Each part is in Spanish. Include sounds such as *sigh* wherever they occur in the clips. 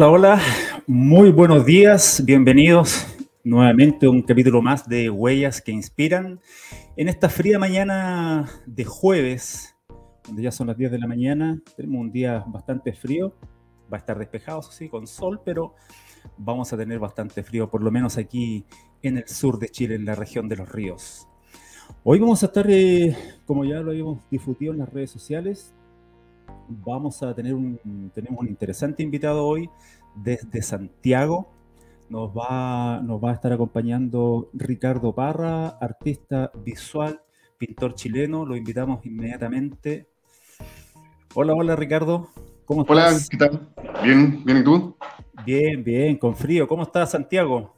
Hola, hola, muy buenos días, bienvenidos nuevamente a un capítulo más de Huellas que Inspiran. En esta fría mañana de jueves, donde ya son las 10 de la mañana, tenemos un día bastante frío, va a estar despejado, sí, con sol, pero vamos a tener bastante frío, por lo menos aquí en el sur de Chile, en la región de los ríos. Hoy vamos a estar, eh, como ya lo habíamos difundido en las redes sociales, vamos a tener un, tenemos un interesante invitado hoy desde Santiago. Nos va, nos va a estar acompañando Ricardo Parra, artista visual, pintor chileno. Lo invitamos inmediatamente. Hola, hola Ricardo. ¿Cómo estás? Hola, ¿qué tal? Bien, bien, ¿y tú? Bien, bien, con frío. ¿Cómo estás, Santiago?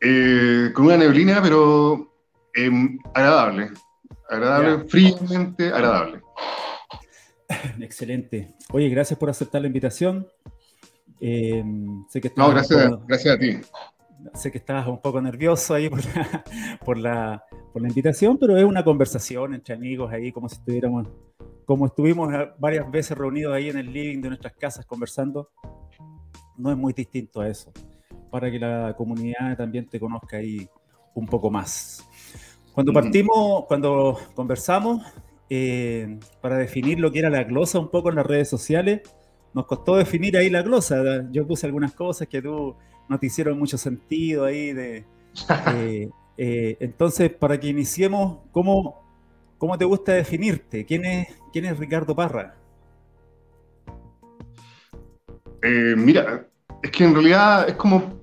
Eh, con una neblina, pero em, agradable. Agradable, fríamente agradable. *laughs* Excelente. Oye, gracias por aceptar la invitación. Eh, sé que no, gracias, gracias a ti. Sé que estabas un poco nervioso ahí *laughs* por la, por, la, invitación, pero es una conversación entre amigos ahí, como si estuviéramos, como estuvimos varias veces reunidos ahí en el living de nuestras casas conversando. No es muy distinto a eso, para que la comunidad también te conozca ahí un poco más. Cuando partimos, cuando conversamos, eh, para definir lo que era la glosa un poco en las redes sociales. Nos costó definir ahí la glosa. Yo puse algunas cosas que tú no te hicieron mucho sentido ahí. De, *laughs* eh, eh, entonces, para que iniciemos, ¿cómo, ¿cómo te gusta definirte? ¿Quién es, quién es Ricardo Parra? mira, es que en realidad es como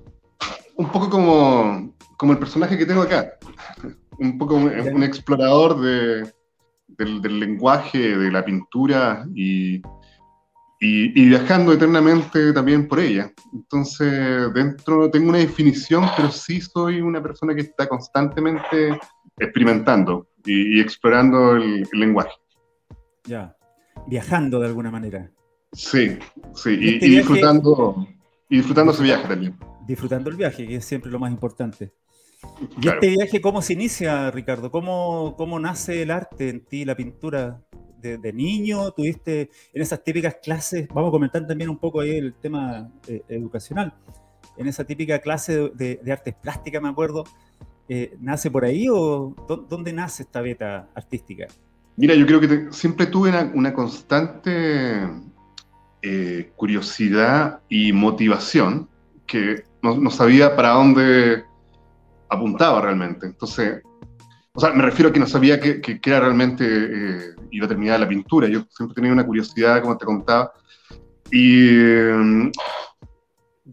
un poco como, como el personaje que tengo acá. *laughs* Un poco un explorador de, del, lenguaje, de la pintura y, y, viajando eternamente también por ella. Entonces, dentro tengo una definición, pero sí soy una persona que está constantemente experimentando y, explorando el, lenguaje. Ya, viajando de alguna manera. Sí, sí, y, este disfrutando, y disfrutando ese viaje también. Disfrutando el viaje, que es siempre lo más importante. ¿Y este viaje cómo se inicia, Ricardo? ¿Cómo, ¿Cómo nace el arte en ti, la pintura? De, niño, tuviste en esas típicas clases, vamos a comentar también un poco ahí el tema eh, educacional, en esa típica clase de, artes plásticas, me acuerdo, eh, ¿nace por ahí o dónde nace esta beta artística? Mira, yo creo que siempre tuve una, constante eh, curiosidad y motivación que no, no, sabía para dónde apuntaba realmente. Entonces, o sea, me refiero a que no sabía que, que, era realmente, eh, iba a terminar la pintura. Yo siempre tenía una curiosidad, como te contaba. Y mm,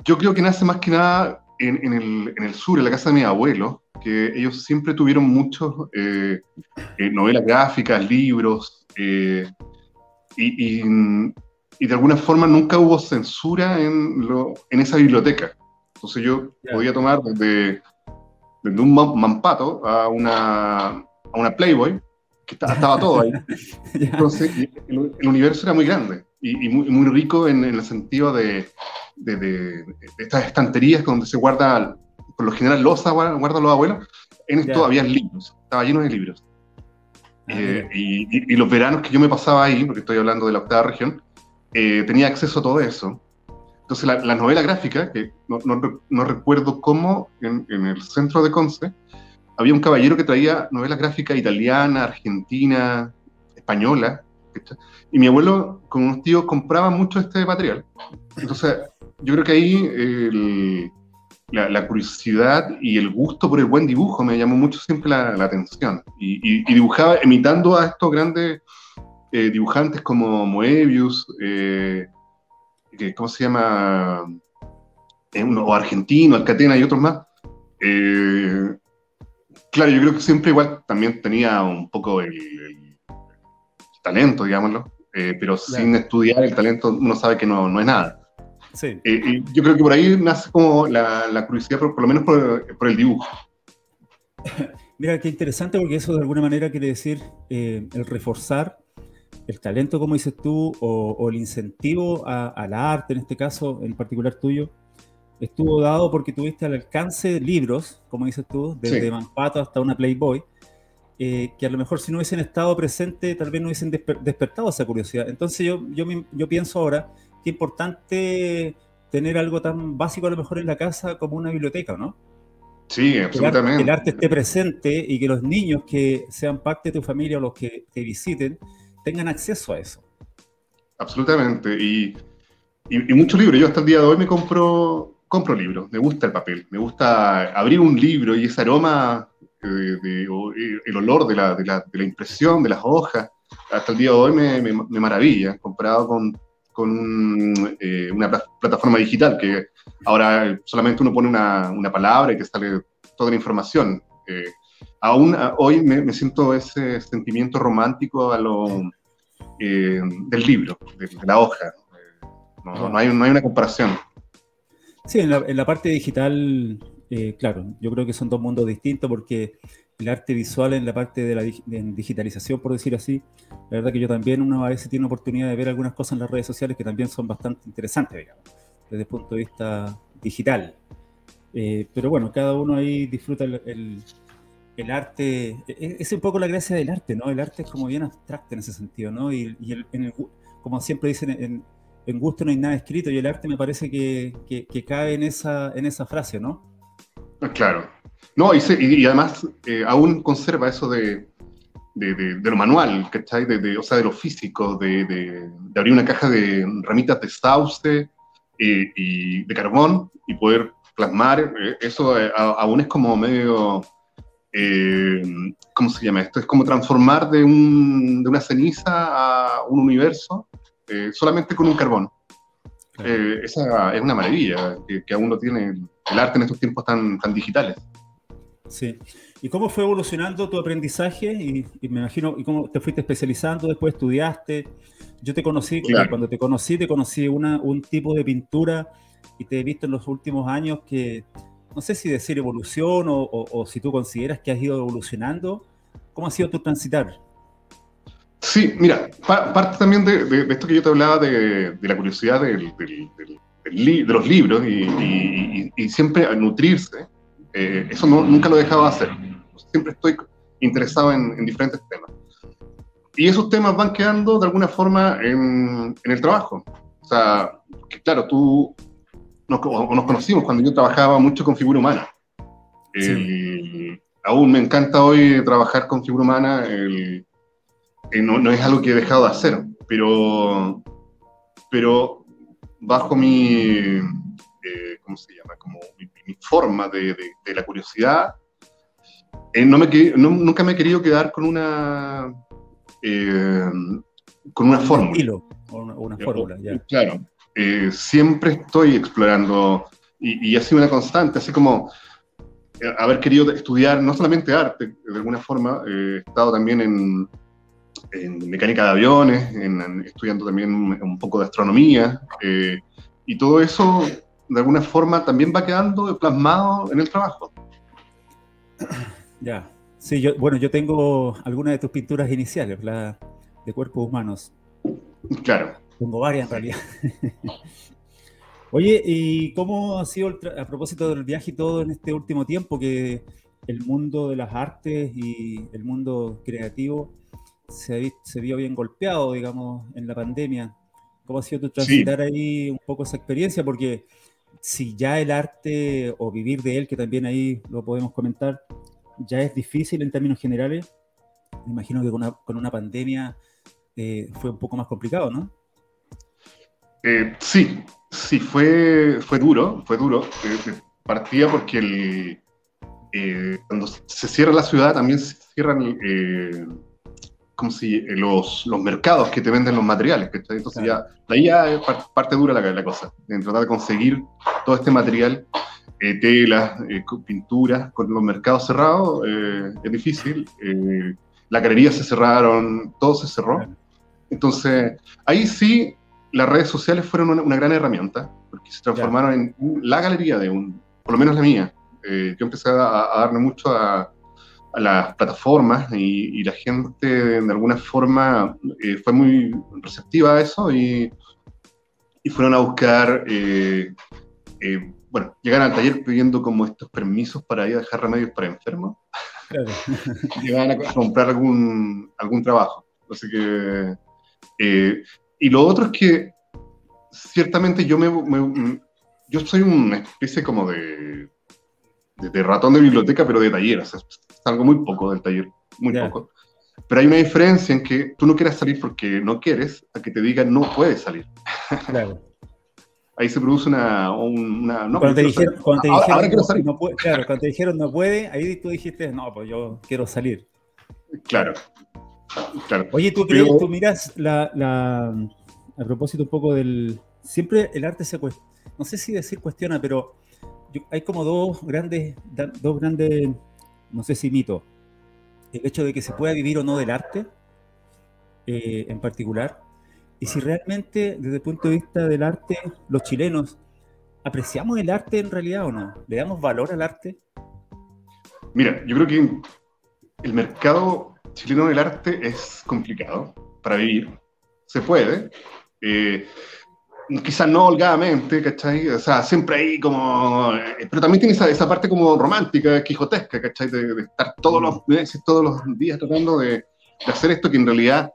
yo creo que nace más que nada en, el, en, el, sur, en la casa de mi abuelo, que ellos siempre tuvieron muchos eh, eh, novelas gráficas, libros, y, y, y, de alguna forma nunca hubo censura en, lo, en esa biblioteca. Entonces yo podía tomar desde desde un mampato a una, a una Playboy, que estaba todo ahí. *laughs* Entonces, el, universo era muy grande y, muy, muy, rico en, el sentido de, de, de, estas estanterías donde se guarda, por lo general, losa guardan los abuelos. En esto había libros, estaba lleno de libros. Ah, eh, y, y, los veranos que yo me pasaba ahí, porque estoy hablando de la octava región, eh, tenía acceso a todo eso. Entonces, la, la novela gráfica, que no, recuerdo cómo, en, el centro de Conce, había un caballero que traía novelas gráficas italiana, argentina, española, y mi abuelo con unos tíos compraba mucho este material. Entonces, yo creo que ahí la, curiosidad y el gusto por el buen dibujo me llamó mucho siempre la, atención. Y, y, dibujaba imitando a estos grandes eh, dibujantes como Moebius, eh, ¿cómo se llama? o argentino, Alcatena y otros más. Eh, claro, yo creo que siempre igual también tenía un poco el, talento, digámoslo, eh, pero sin estudiar el talento uno sabe que no, no es nada. Sí. Eh, yo creo que por ahí nace como la, la curiosidad, por, lo menos por, por, el dibujo. *laughs* Mira, qué interesante porque eso de alguna manera quiere decir el reforzar el talento, como dices tú, o, el incentivo al arte, en este caso en particular tuyo, estuvo dado porque tuviste al alcance libros, como dices tú, desde Manpato hasta una Playboy, eh, que a lo mejor si no hubiesen estado presentes, tal vez no hubiesen despertado esa curiosidad. Entonces yo, yo, yo pienso ahora qué importante tener algo tan básico a lo mejor en la casa como una biblioteca, ¿no? Sí, absolutamente. Que el, arte, esté presente y que los niños que sean parte de tu familia o los que te visiten tengan acceso a eso. Absolutamente. Y, y, muchos libros. Yo hasta el día de hoy me compro, compro libros. Me gusta el papel. Me gusta abrir un libro y ese aroma, eh, de, el olor de la, de, la, de la, impresión, de las hojas. Hasta el día de hoy me, me, maravilla. Comparado con, con eh, una plataforma digital que ahora solamente uno pone una, una palabra y te sale toda la información. Eh, aún hoy me, me, siento ese sentimiento romántico a lo, eh, del libro, de, la hoja. No, no, hay, no, hay, una comparación. Sí, en la, en la parte digital, claro, yo creo que son dos mundos distintos porque el arte visual en la parte de la digitalización, por decir así, la verdad que yo también una vez tiene oportunidad de ver algunas cosas en las redes sociales que también son bastante interesantes, digamos, desde el punto de vista digital. Eh, pero bueno, cada uno ahí disfruta el, el, arte, e, e, es un poco la gracia del arte, ¿no? El arte es como bien abstracto en ese sentido, ¿no? Y, y como siempre dicen, en, en, gusto no hay nada escrito y el arte me parece que, que, que cae en esa, en esa frase, ¿no? Claro, no, y, además eh, aún conserva eso de, de, lo manual, ¿cachai? O sea, de lo físico, de, abrir una caja de ramitas de sauce eh, y de carbón y poder plasmar, eh, eso aún es como medio, ¿cómo se llama esto? Es como transformar de, un, de una ceniza a un universo solamente con un carbón. esa es una maravilla que, que aún no tiene el arte en estos tiempos tan, tan digitales. Sí. ¿Y cómo fue evolucionando tu aprendizaje? Y, me imagino, ¿y cómo te fuiste especializando? Después estudiaste. Yo te conocí, cuando te conocí, te conocí una, un tipo de pintura y te he visto en los últimos años que, no sé si decir evolución o, si tú consideras que has ido evolucionando. ¿Cómo ha sido tu transitar? Sí, mira, parte también de, esto que yo te hablaba de, la curiosidad de los libros y, y siempre nutrirse eh, eso nunca lo he dejado de hacer. Siempre estoy interesado en, diferentes temas. Y esos temas van quedando de alguna forma en, el trabajo. O sea, que claro, tú nos, nos, conocimos cuando yo trabajaba mucho con figura humana. aún me encanta hoy trabajar con figura humana. no, no, es algo que he dejado de hacer, pero, pero bajo mi, eh, ¿cómo se llama? Como mi, forma de, de, la curiosidad, eh, no me, nunca me he querido quedar con una, eh, con una fórmula. o una, fórmula, ya. Claro, siempre estoy explorando y, y, ha sido una constante, así como haber querido estudiar no solamente arte, de alguna forma, he estado también en, en mecánica de aviones, en, estudiando también un poco de astronomía, y todo eso de alguna forma también va quedando plasmado en el trabajo. Ya, sí, yo, bueno, yo tengo algunas de tus pinturas iniciales, la de cuerpos humanos. Claro. Tengo varias en realidad. *laughs* Oye, ¿y cómo ha sido, a propósito del viaje y todo en este último tiempo, que el mundo de las artes y el mundo creativo se, se vio bien golpeado, digamos, en la pandemia? ¿Cómo ha sido tu transitar ahí un poco esa experiencia? Porque si ya el arte o vivir de él, que también ahí lo podemos comentar, ya es difícil en términos generales, me imagino que con una, pandemia eh, fue un poco más complicado, ¿no? Eh, sí, sí, fue, fue duro, fue duro. Eh, partía porque el, cuando se cierra la ciudad también se cierran como si eh, los, los, mercados que te venden los materiales, Entonces ya, ahí ya es parte dura la, la, cosa, en tratar de conseguir todo este material, eh, telas, eh, pinturas, con los mercados cerrados, es difícil. la galería se cerraron, todo se cerró. Entonces, ahí sí, las redes sociales fueron una, gran herramienta, porque se transformaron en la galería de un, por lo menos la mía. yo empecé a darme mucho a a las plataformas y, la gente de alguna forma eh, fue muy receptiva a eso y, y fueron a buscar, eh, eh, bueno, llegaron al taller pidiendo como estos permisos para ir a dejar remedios para enfermos. Claro. *laughs* Llegaban a comprar algún, algún trabajo. Así que, y lo otro es que ciertamente yo me, yo soy una especie como de, de, ratón de biblioteca, pero de taller, o sea, salgo muy poco del taller, muy poco. Pero hay una diferencia en que tú no quieras salir porque no quieres, a que te digan no puedes salir. *laughs* Claro. Ahí se produce una... una no, cuando, te dijeron, cuando te dijeron, ahora, quiero salir. No puede, claro, cuando te dijeron no puede, ahí tú dijiste, no, pues yo quiero salir. Claro. Claro. Oye, tú, crees, tú miras la, la, a propósito un poco del... Siempre el arte se cuestiona, no sé si decir cuestiona, pero hay como dos grandes, dos grandes, no sé si mito el hecho de que se pueda vivir o no del arte eh, en particular, y si realmente desde el punto de vista del arte los chilenos apreciamos el arte en realidad o no, le damos valor al arte. Mira, yo creo que el mercado chileno del arte es complicado para vivir, se puede. Eh, quizás no holgadamente, ¿cachai? O sea, siempre ahí como... Eh, pero también tiene esa, esa parte como romántica, quijotesca, ¿cachai? De, estar todos los meses, todos los días tratando de, de, hacer esto que en realidad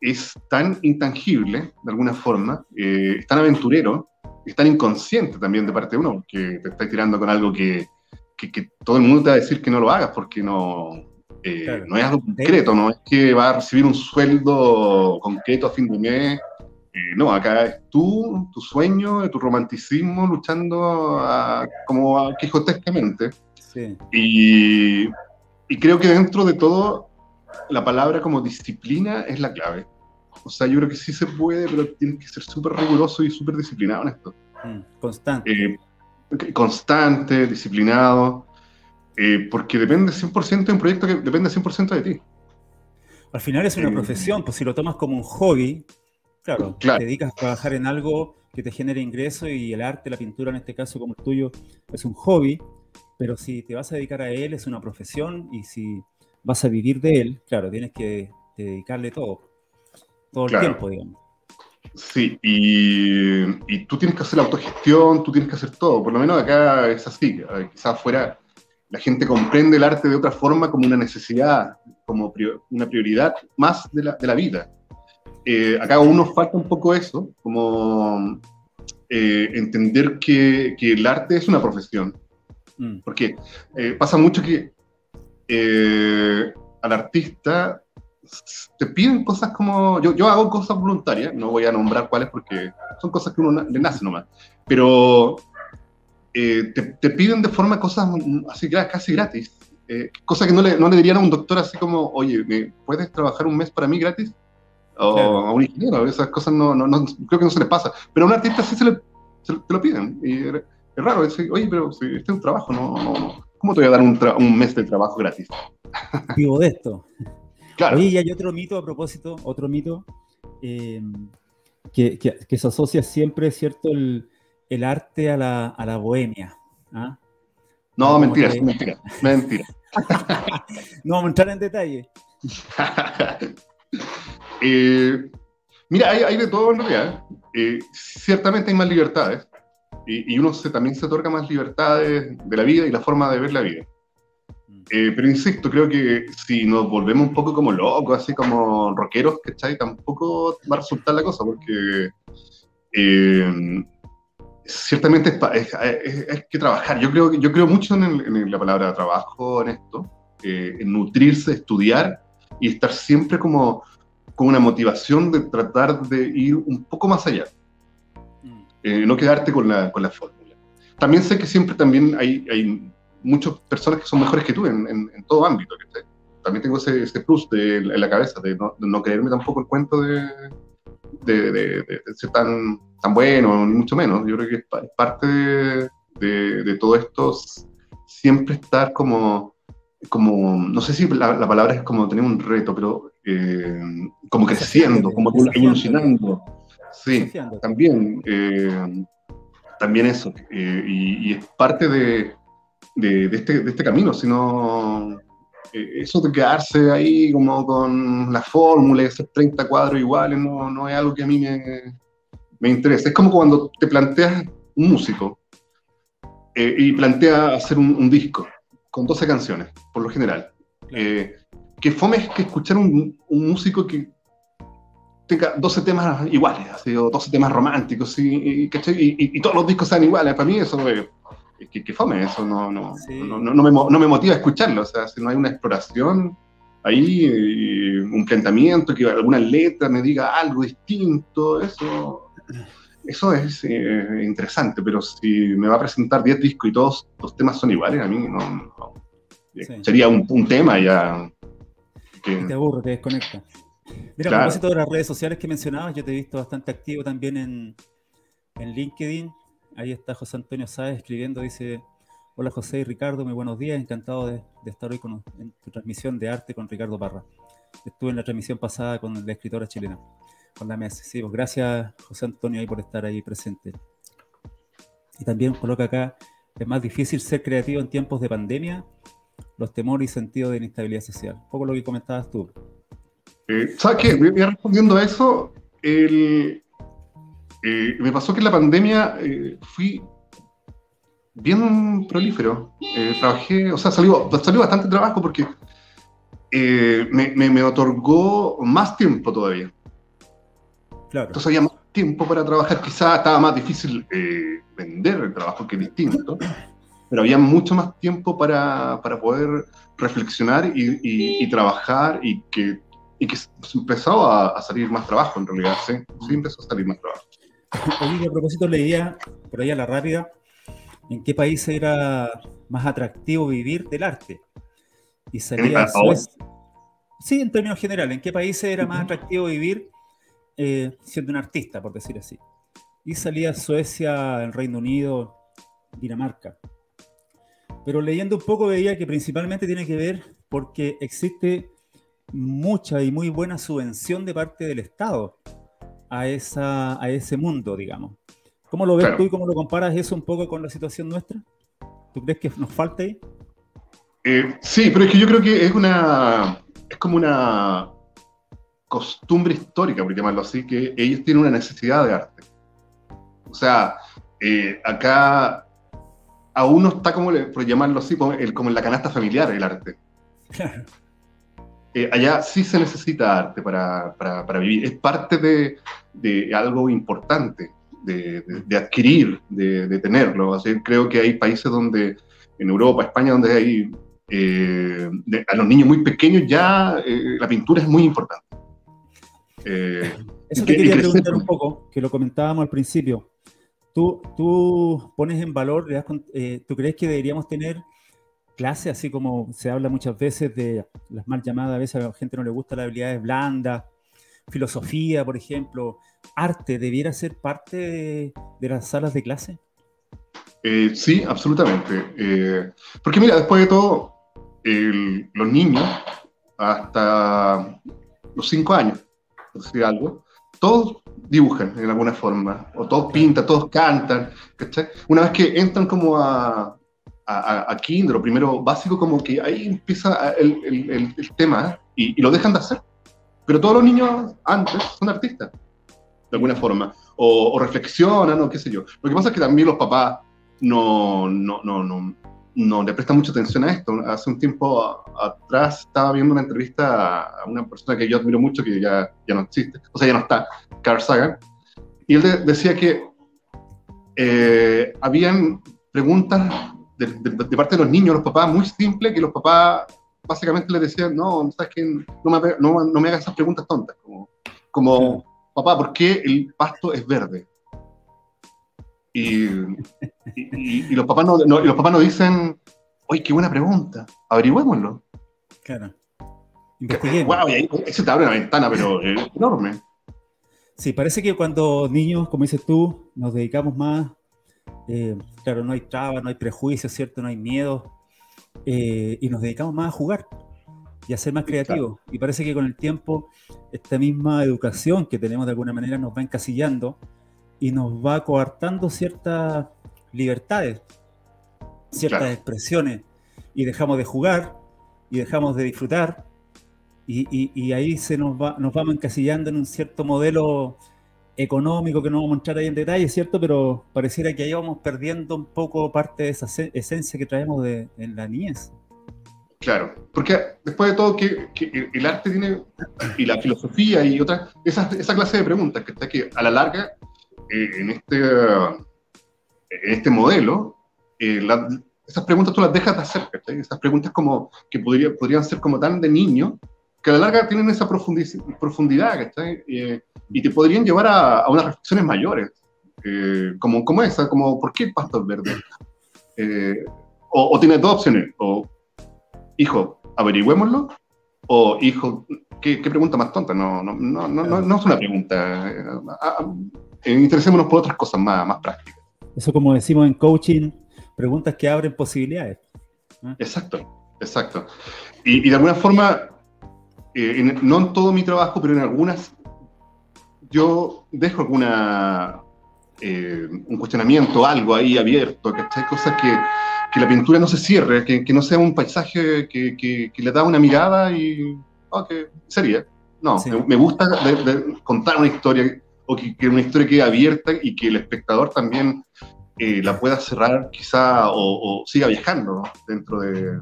es tan intangible, de alguna forma, eh, es tan aventurero, es tan inconsciente también de parte de uno, que te estás tirando con algo que, que, que, todo el mundo te va a decir que no lo hagas porque no, eh, no es algo concreto, no es que va a recibir un sueldo concreto a fin de mes eh, no, acá es tú, tu sueño, tu romanticismo, luchando como quijotescamente. Sí. Y, y, creo que dentro de todo, la palabra como disciplina es la clave. O sea, yo creo que sí se puede, pero tienes que ser súper riguroso y súper disciplinado en esto. Mm, constante. Eh, constante, disciplinado, eh, porque depende 100% de un proyecto que depende 100% de ti. Al final es una profesión, pues si lo tomas como un hobby, Claro, te dedicas a trabajar en algo que te genere ingreso y el arte, la pintura en este caso como el tuyo, es un hobby, pero si te vas a dedicar a él es una profesión y si vas a vivir de él, claro, tienes que dedicarle todo, todo el tiempo, digamos. Sí, y, y, tú tienes que hacer la autogestión, tú tienes que hacer todo, por lo menos acá es así, quizás afuera la gente comprende el arte de otra forma como una necesidad, como una prioridad más de la, de la vida eh, acá aún nos falta un poco eso, como eh, entender que, que, el arte es una profesión. Mm. Porque eh, pasa mucho que al artista te piden cosas como, yo, yo hago cosas voluntarias, no voy a nombrar cuáles porque son cosas que uno le nace nomás, pero te, te, piden de forma cosas así casi gratis, cosas que no le, no le dirían a un doctor así como, oye, ¿me puedes trabajar un mes para mí gratis? o a un ingeniero, esas cosas no, no, no, creo que no se les pasa, pero a un artista sí se, le, te lo piden, y es raro, decir, oye, pero si este es un trabajo, no, no, ¿cómo te voy a dar un, un mes de trabajo gratis? *laughs* Vivo de esto. Claro. Oye, y hay otro mito a propósito, otro mito, eh, que, que, que, se asocia siempre, ¿cierto?, el, el arte a la, a la bohemia. ¿ah? No, mentira, que... mentira, mentira. *laughs* no vamos a entrar en detalle. *laughs* Eh, mira, hay, de todo en realidad. Eh, ciertamente hay más libertades y, uno se, también se otorga más libertades de la vida y la forma de ver la vida. Mm. Eh, pero insisto, creo que si nos volvemos un poco como locos, así como rockeros, ¿cachai? Tampoco va a resultar la cosa, porque ciertamente es, que trabajar. Yo creo, yo creo mucho en, en la palabra trabajo, en esto, en nutrirse, estudiar y estar siempre como con una motivación de tratar de ir un poco más allá, mm. eh, no quedarte con la, con la fórmula. También sé que siempre también hay, hay muchas personas que son mejores que tú en, en, todo ámbito. También tengo ese, ese plus de, en la cabeza, de no, de no, creerme tampoco el cuento de, de, de, ser tan, tan bueno, ni mucho menos. Yo creo que es parte de, todo esto siempre estar como, como, no sé si la, la palabra es como tener un reto, pero eh, como creciendo, como evolucionando. Sí, también, eh, también eso. Eh, y, es parte de, de, este, de este camino, sino eso de quedarse ahí como con la fórmula, hacer 30 cuadros iguales, no, no es algo que a mí me, me interesa. Es como cuando te planteas un músico y plantea hacer un, un, disco con 12 canciones, por lo general que fome es que escuchar un, un músico que tenga 12 temas iguales, así, o 12 temas románticos, y, y, todos los discos sean iguales. Para mí eso es que, fome, eso no, no, no, no, me, no, me, motiva a escucharlo. O sea, si no hay una exploración ahí, un planteamiento, que alguna letra me diga algo distinto, eso, eso es eh, interesante. Pero si me va a presentar 10 discos y todos los temas son iguales, a mí no. Sería un, un, tema ya. Que... Te aburre, te desconecta. Mira, a propósito de las redes sociales que mencionabas, yo te he visto bastante activo también en, en LinkedIn. Ahí está José Antonio Sáez escribiendo, dice, hola José y Ricardo, muy buenos días, encantado de, estar hoy con, en tu transmisión de arte con Ricardo Parra. Estuve en la transmisión pasada con la escritora chilena, con la mesa. Sí, pues gracias José Antonio ahí por estar ahí presente. Y también coloca acá, es más difícil ser creativo en tiempos de pandemia, los temores y sentido de inestabilidad social. Un poco lo que comentabas tú. Eh. Voy respondiendo a eso. El, eh, me pasó que en la pandemia eh, fui bien prolífero. Eh, trabajé, o sea, salió, salió bastante trabajo porque me, me, otorgó más tiempo todavía. Claro. Entonces había más tiempo para trabajar. Quizás estaba más difícil vender el trabajo que distinto, pero había mucho más tiempo para, para poder reflexionar y, y, y, trabajar y que, y que empezó a, a, salir más trabajo en realidad. Sí, sí empezó a salir más trabajo. *laughs* Oye, a propósito leía por ahí a la rápida, ¿en qué país era más atractivo vivir del arte? Y salía Suecia. Sí, en términos generales, ¿en qué país era más atractivo vivir eh, siendo un artista, por decir así? Y salía Suecia, el Reino Unido, Dinamarca. Pero leyendo un poco veía que principalmente tiene que ver porque existe mucha y muy buena subvención de parte del Estado a, esa, a ese mundo, digamos. ¿Cómo lo ves tú y cómo lo comparas eso un poco con la situación nuestra? ¿Tú crees que nos falta ahí? Eh, sí, pero es que yo creo que es una. Es como una costumbre histórica, por llamarlo así, que ellos tienen una necesidad de arte. O sea, eh, acá a uno está como, por llamarlo así, como, en la canasta familiar el arte. Claro. *laughs* Eh, allá sí se necesita arte para, para, vivir. Es parte de, de algo importante de, de, adquirir, de, tenerlo. Así, creo que hay países donde, en Europa, España, donde hay eh, a los niños muy pequeños ya eh, la pintura es muy importante. Eso te quería preguntar un poco, que lo comentábamos al principio. Tú, tú pones en valor, ¿tú crees que deberíamos tener clase, así como se habla muchas veces de las mal llamadas, a veces a la gente no le gusta las habilidades blandas, filosofía, por ejemplo, arte, ¿debiera ser parte de, las salas de clase? Eh, sí, absolutamente. Eh, porque mira, después de todo, los niños, hasta los cinco años, por decir algo, todos dibujan en alguna forma, o todos pintan, todos cantan, Una vez que entran como a, a, a Kindle, primero básico, como que ahí empieza el, el, tema y, lo dejan de hacer. Pero todos los niños antes son artistas, de alguna forma, o, reflexionan, o qué sé yo. Lo que pasa es que también los papás no, no, no, no, no le prestan mucha atención a esto. Hace un tiempo atrás estaba viendo una entrevista a una persona que yo admiro mucho, que ya, ya no existe, o sea, ya no está, Carl Sagan, y él decía que eh, habían preguntas de, parte de los niños, los papás, muy simple, que los papás básicamente les decían, no, ¿sabes qué? No, me, no, no me hagas esas preguntas tontas, como, como papá, ¿por qué el pasto es verde? Y, y, los, papás no, los papás no dicen, oye, qué buena pregunta, averigüémoslo. Claro. Wow, y ahí, se te abre una ventana, pero enorme. Sí, parece que cuando niños, como dices tú, nos dedicamos más eh, claro, no hay trabas, no hay prejuicios, ¿cierto? No hay miedo. Eh, y nos dedicamos más a jugar y a ser más creativos. Y parece que con el tiempo esta misma educación que tenemos de alguna manera nos va encasillando y nos va coartando ciertas libertades, ciertas expresiones. Y dejamos de jugar y dejamos de disfrutar. Y, y ahí se nos, va, nos vamos encasillando en un cierto modelo económico que no vamos a entrar ahí en detalle, ¿cierto? Pero pareciera que ahí vamos perdiendo un poco parte de esa esencia que traemos de, en la niñez. Claro, porque después de todo, que, el arte tiene, y la filosofía y otras, esa, clase de preguntas, que, está que a la larga, eh, en, este, en este modelo, eh, esas preguntas tú las dejas de hacer, esas preguntas como, que podría, podrían ser como tan de niño, que a la larga tienen esa profundidad, eh, y te podrían llevar a, a unas reflexiones mayores, como, como esa, como ¿por qué el pasto es verde? o, o tienes dos opciones, o hijo, averigüémoslo, o hijo, ¿qué, pregunta más tonta? No, no, no, no, no es una pregunta. Eh, eh, interesémonos por otras cosas más, más prácticas. Eso como decimos en coaching, preguntas que abren posibilidades. Exacto, exacto. Y, de alguna forma, eh, no en todo mi trabajo, pero en algunas, yo dejo alguna, un cuestionamiento, algo ahí abierto, ¿cachai? Cosas que que la pintura no se cierre, que, que no sea un paisaje que, que, le da una mirada y. Que sería. No, me, gusta contar una historia o que, una historia quede abierta y que el espectador también eh, la pueda cerrar quizá o, siga viajando dentro de,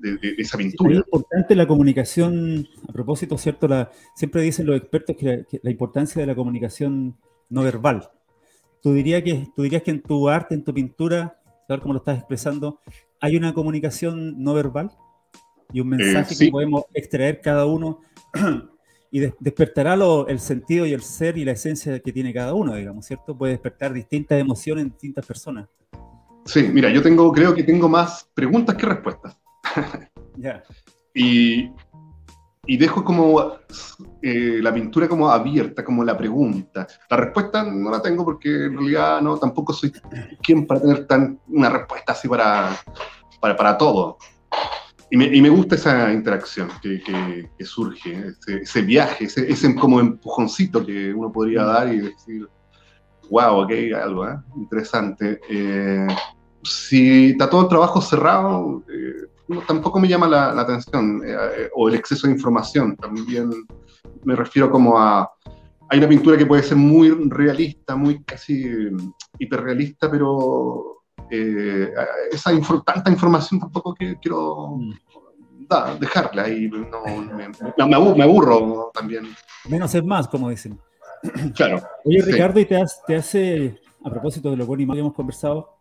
de, esa pintura. Es importante la comunicación, a propósito, ¿cierto? La, siempre dicen los expertos que la, importancia de la comunicación no verbal. ¿Tú, dirías que, ¿Tú dirías que en tu arte, en tu pintura, tal como lo estás expresando, hay una comunicación no verbal y un mensaje eh, que podemos extraer cada uno *clears throat* y despertará el sentido y el ser y la esencia que tiene cada uno, digamos, ¿cierto? Puede despertar distintas emociones en distintas personas. Sí, mira, yo tengo, creo que tengo más preguntas que respuestas. Ya. y, y dejo como eh, la pintura como abierta, como la pregunta. La respuesta no la tengo porque en realidad no, tampoco soy quien para tener tan, una respuesta así para, para, para todo. Y me, y me, gusta esa interacción que, que, surge, ese, viaje, ese, ese, como empujoncito que uno podría dar y decir, wow, ok, algo ¿eh? interesante. Eh, si está todo el trabajo cerrado, eh, tampoco me llama la, atención, eh, eh, o el exceso de información, también me refiero como a... Hay una pintura que puede ser muy realista, muy casi mm, hiperrealista, pero eh, esa tanta información tampoco que, quiero da, dejarla y no, *laughs* me, aburro, también. Menos es más, como dicen. Claro. Oye, Ricardo, ¿y te, te hace, a propósito de lo bueno y mal que hemos conversado,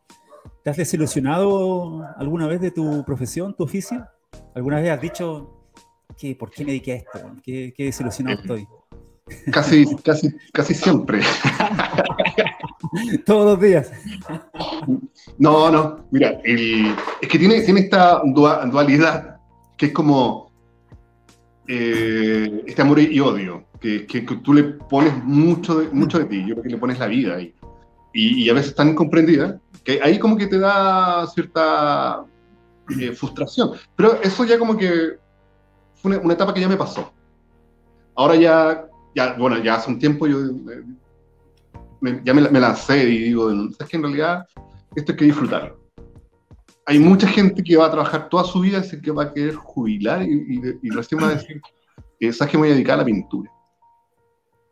¿Te has desilusionado alguna vez de tu profesión, tu oficio? ¿Alguna vez has dicho, que, ¿por qué me dediqué a esto? ¿Qué, qué desilusionado eh, estoy? Casi, casi, casi siempre. *laughs* Todos los días. No, no, mira, es que tiene, tiene esta dualidad que es como eh, este amor y odio, que, que, tú le pones mucho de, mucho de ti, yo creo que le pones la vida ahí. Y, y a veces tan incomprendida que ahí como que te da cierta eh, frustración. Pero eso ya como que fue una, etapa que ya me pasó. Ahora ya, ya, bueno, ya hace un tiempo yo eh, ya me, lancé y digo, ¿sabes que en realidad esto hay que disfrutarlo? Hay mucha gente que va a trabajar toda su vida, y que va a querer jubilar y, y, recién va a decir, ¿sabes que me voy a dedicar a la pintura?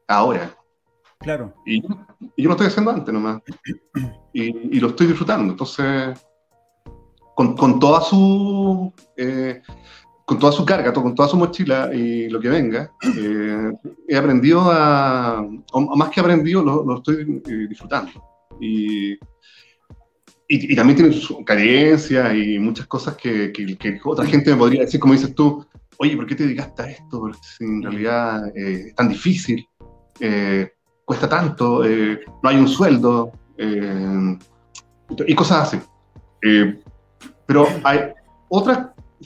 Ahora. Claro. Y, yo no estoy haciendo antes nomás. Y, lo estoy disfrutando. Entonces, con, con toda su. Eh, con toda su carga, con toda su mochila y lo que venga, eh, he aprendido a, o más que aprendido, lo, lo estoy eh, disfrutando. Y, y, también tiene sus carencias y muchas cosas que, que, otra gente me podría decir, como dices tú, oye, ¿por qué te dedicaste a esto? Porque en realidad es tan difícil cuesta tanto, eh, no hay un sueldo, eh, y cosas así. Eh, pero hay otros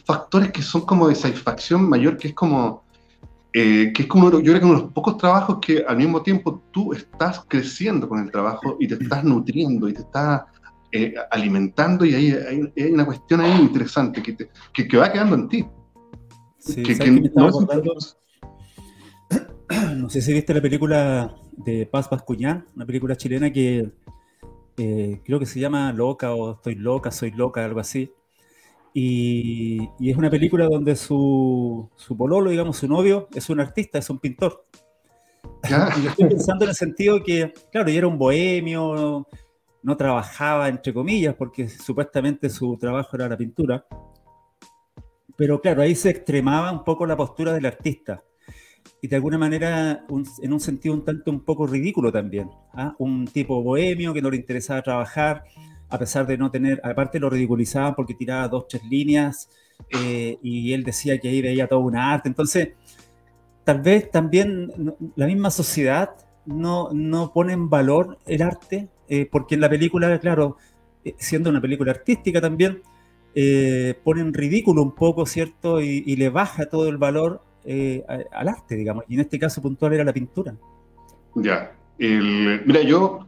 factores que son como de satisfacción mayor, que es como, que es como, yo creo que uno de los pocos trabajos que al mismo tiempo tú estás creciendo con el trabajo y te estás nutriendo y te estás alimentando y ahí hay, una cuestión ahí interesante que, que, va quedando en ti. Sí, que, no, *clears throat* no sé si viste la película de Paz Bascuñán, una película chilena que eh, creo que se llama Loca o Estoy loca, soy loca, algo así. Y, es una película donde su, su, pololo, digamos, su novio, es un artista, es un pintor. *laughs* Y yo estoy pensando en el sentido que, claro, ella era un bohemio, no trabajaba, entre comillas, porque supuestamente su trabajo era la pintura. pero claro, ahí se extremaba un poco la postura del artista y de alguna manera en un sentido un tanto un poco ridículo también. ¿ah? Un tipo bohemio que no le interesaba trabajar, a pesar de no tener, aparte lo ridiculizaban porque tiraba dos, tres líneas eh, y él decía que ahí veía todo una arte. Entonces, tal vez también la misma sociedad no, no pone en valor el arte, eh, porque en la película, claro, eh, siendo una película artística también, pone en ridículo un poco, ¿cierto? Y le baja todo el valor eh, al arte, digamos, y en este caso puntual era la pintura. Ya, mira, yo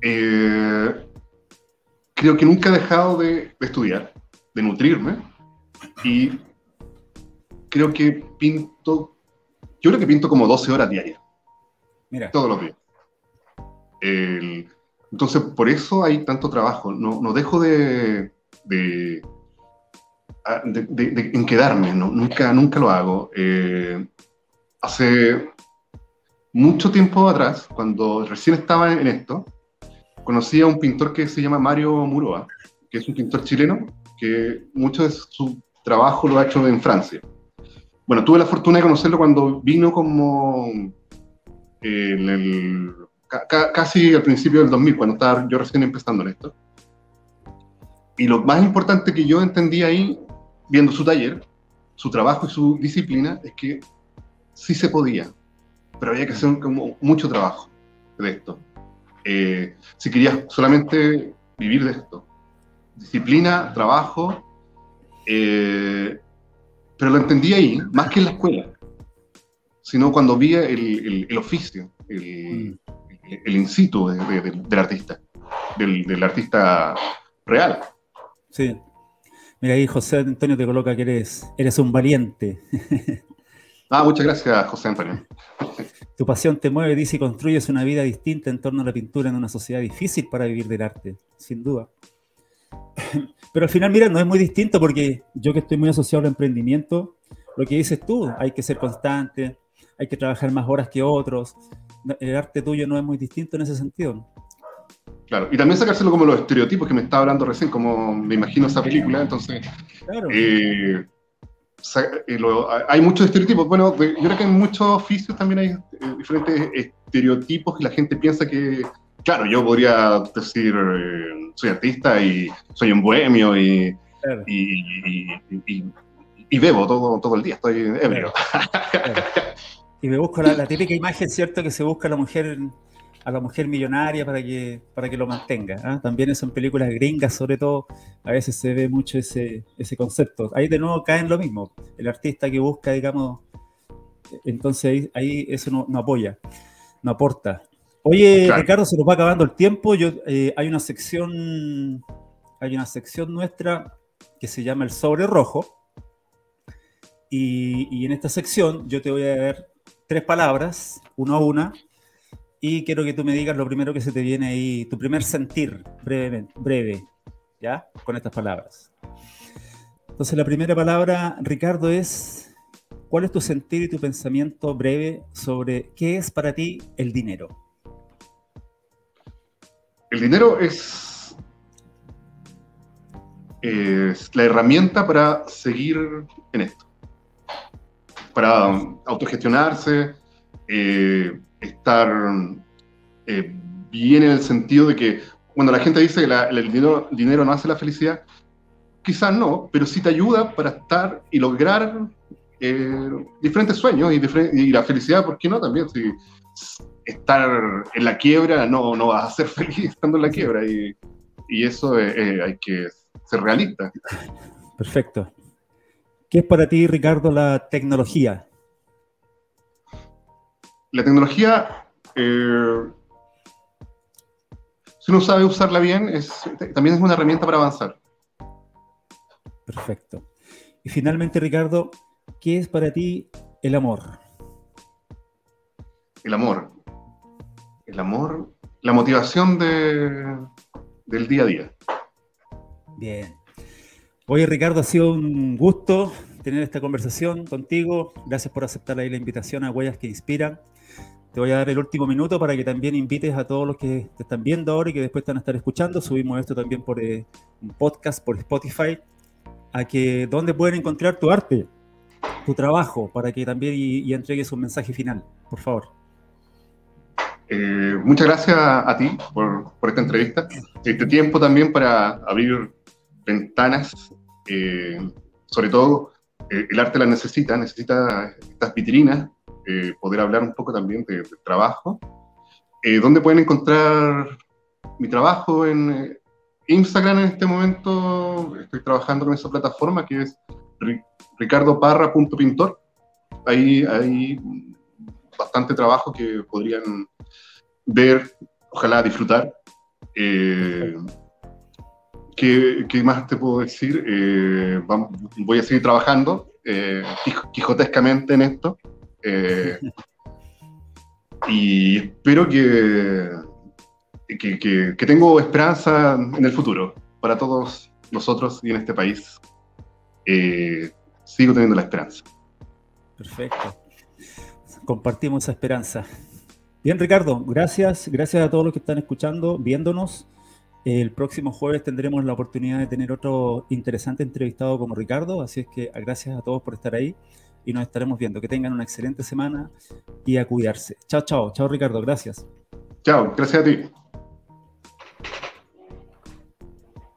eh, creo que nunca he dejado de, estudiar, de nutrirme, y creo que pinto, yo creo que pinto como 12 horas diarias. Mira. Todos los días. entonces, por eso hay tanto trabajo. No, no dejo de, en quedarme, ¿no? nunca, nunca lo hago. Eh, hace mucho tiempo atrás, cuando recién estaba en esto, conocí a un pintor que se llama Mario Muroa, que es un pintor chileno, que mucho de su trabajo lo ha hecho en Francia. Bueno, tuve la fortuna de conocerlo cuando vino como casi al principio del 2000, cuando estaba yo recién empezando en esto. Y lo más importante que yo entendí ahí viendo su taller, su trabajo y su disciplina, es que sí se podía, pero había que hacer mucho trabajo de esto. Eh, si querías solamente vivir de esto, disciplina, trabajo, eh, pero lo entendí ahí, más que en la escuela, sino cuando vi el, oficio, el, el, in situ del artista, del artista real. Sí, Mira ahí José Antonio te coloca que eres, eres un valiente. *laughs* Ah, muchas gracias, José Antonio. Tu pasión te mueve, dice, y construyes una vida distinta en torno a la pintura en una sociedad difícil para vivir del arte, sin duda. *laughs* Pero al final, mira, no es muy distinto porque yo que estoy muy asociado al emprendimiento, lo que dices tú, hay que ser constante, hay que trabajar más horas que otros. El arte tuyo no es muy distinto en ese sentido. Claro, y también sacárselo como los estereotipos que me estaba hablando recién, como me imagino esa película, entonces... Eh, eh, hay muchos estereotipos. Bueno, yo creo que en muchos oficios también hay eh, diferentes estereotipos que la gente piensa que, claro, yo podría decir, soy artista y soy un bohemio y, y, bebo todo, todo el día, estoy ebrio. Y me busco la, la, típica imagen, ¿cierto? Que se busca la mujer a la mujer millonaria para que, para que lo mantenga. ¿ah? También son películas gringas, sobre todo, a veces se ve mucho ese, ese concepto. Ahí de nuevo cae en lo mismo, el artista que busca, digamos, entonces ahí, eso no, apoya, no aporta. Oye, Ricardo, se nos va acabando el tiempo. Yo, eh, hay una sección, hay una sección nuestra que se llama el sobre rojo. Y, y en esta sección yo te voy a dar tres palabras, una a una, y quiero que tú me digas lo primero que se te viene ahí, tu primer sentir, brevemente, breve, ¿ya? Con estas palabras. Entonces, la primera palabra, Ricardo, es, ¿cuál es tu sentir y tu pensamiento breve sobre qué es para ti el dinero? El dinero es, es la herramienta para seguir en esto, para autogestionarse, eh, estar eh, bien en el sentido de que cuando la gente dice que el, dinero, dinero, no hace la felicidad, quizás no, pero sí te ayuda para estar y lograr eh, diferentes sueños y, la felicidad, ¿por qué no? También, si estar en la quiebra no, no vas a ser *laughs* feliz estando en la quiebra y, y eso eh, hay que ser realista. Perfecto. ¿Qué es para ti, Ricardo, la tecnología? La tecnología, eh, si uno sabe usarla bien, es, también es una herramienta para avanzar. Perfecto. Y finalmente, Ricardo, ¿qué es para ti el amor? El amor. El amor, la motivación de, del día a día. Bien. Oye, Ricardo, ha sido un gusto tener esta conversación contigo. Gracias por aceptar ahí la invitación a Huellas que Inspiran. Te voy a dar el último minuto para que también invites a todos los que te están viendo ahora y que después están a estar escuchando. Subimos esto también por eh, un podcast, por Spotify, a que dónde pueden encontrar tu arte, tu trabajo, para que también y, entregues un mensaje final, por favor. Eh, muchas gracias a ti por, esta entrevista, este tiempo también para abrir ventanas, eh, sobre todo el arte la necesita, necesita estas vitrinas, poder hablar un poco también de, de trabajo. ¿Dónde pueden encontrar mi trabajo en Instagram en este momento? Estoy trabajando con esa plataforma que es ricardoparra.pintor. Ahí hay bastante trabajo que podrían ver, ojalá disfrutar. Eh, ¿qué, más te puedo decir? Eh, voy a seguir trabajando eh, quijotescamente en esto. Y espero que, que, tengo esperanza en el futuro para todos nosotros y en este país. sigo teniendo la esperanza. Perfecto. Compartimos esa esperanza. Bien, Ricardo, gracias. Gracias a todos los que están escuchando, viéndonos. El próximo jueves tendremos la oportunidad de tener otro interesante entrevistado como Ricardo, así es que gracias a todos por estar ahí y nos estaremos viendo. Que tengan una excelente semana y a cuidarse. Chao, chao. Chao, Ricardo. Gracias. Chao, gracias a ti.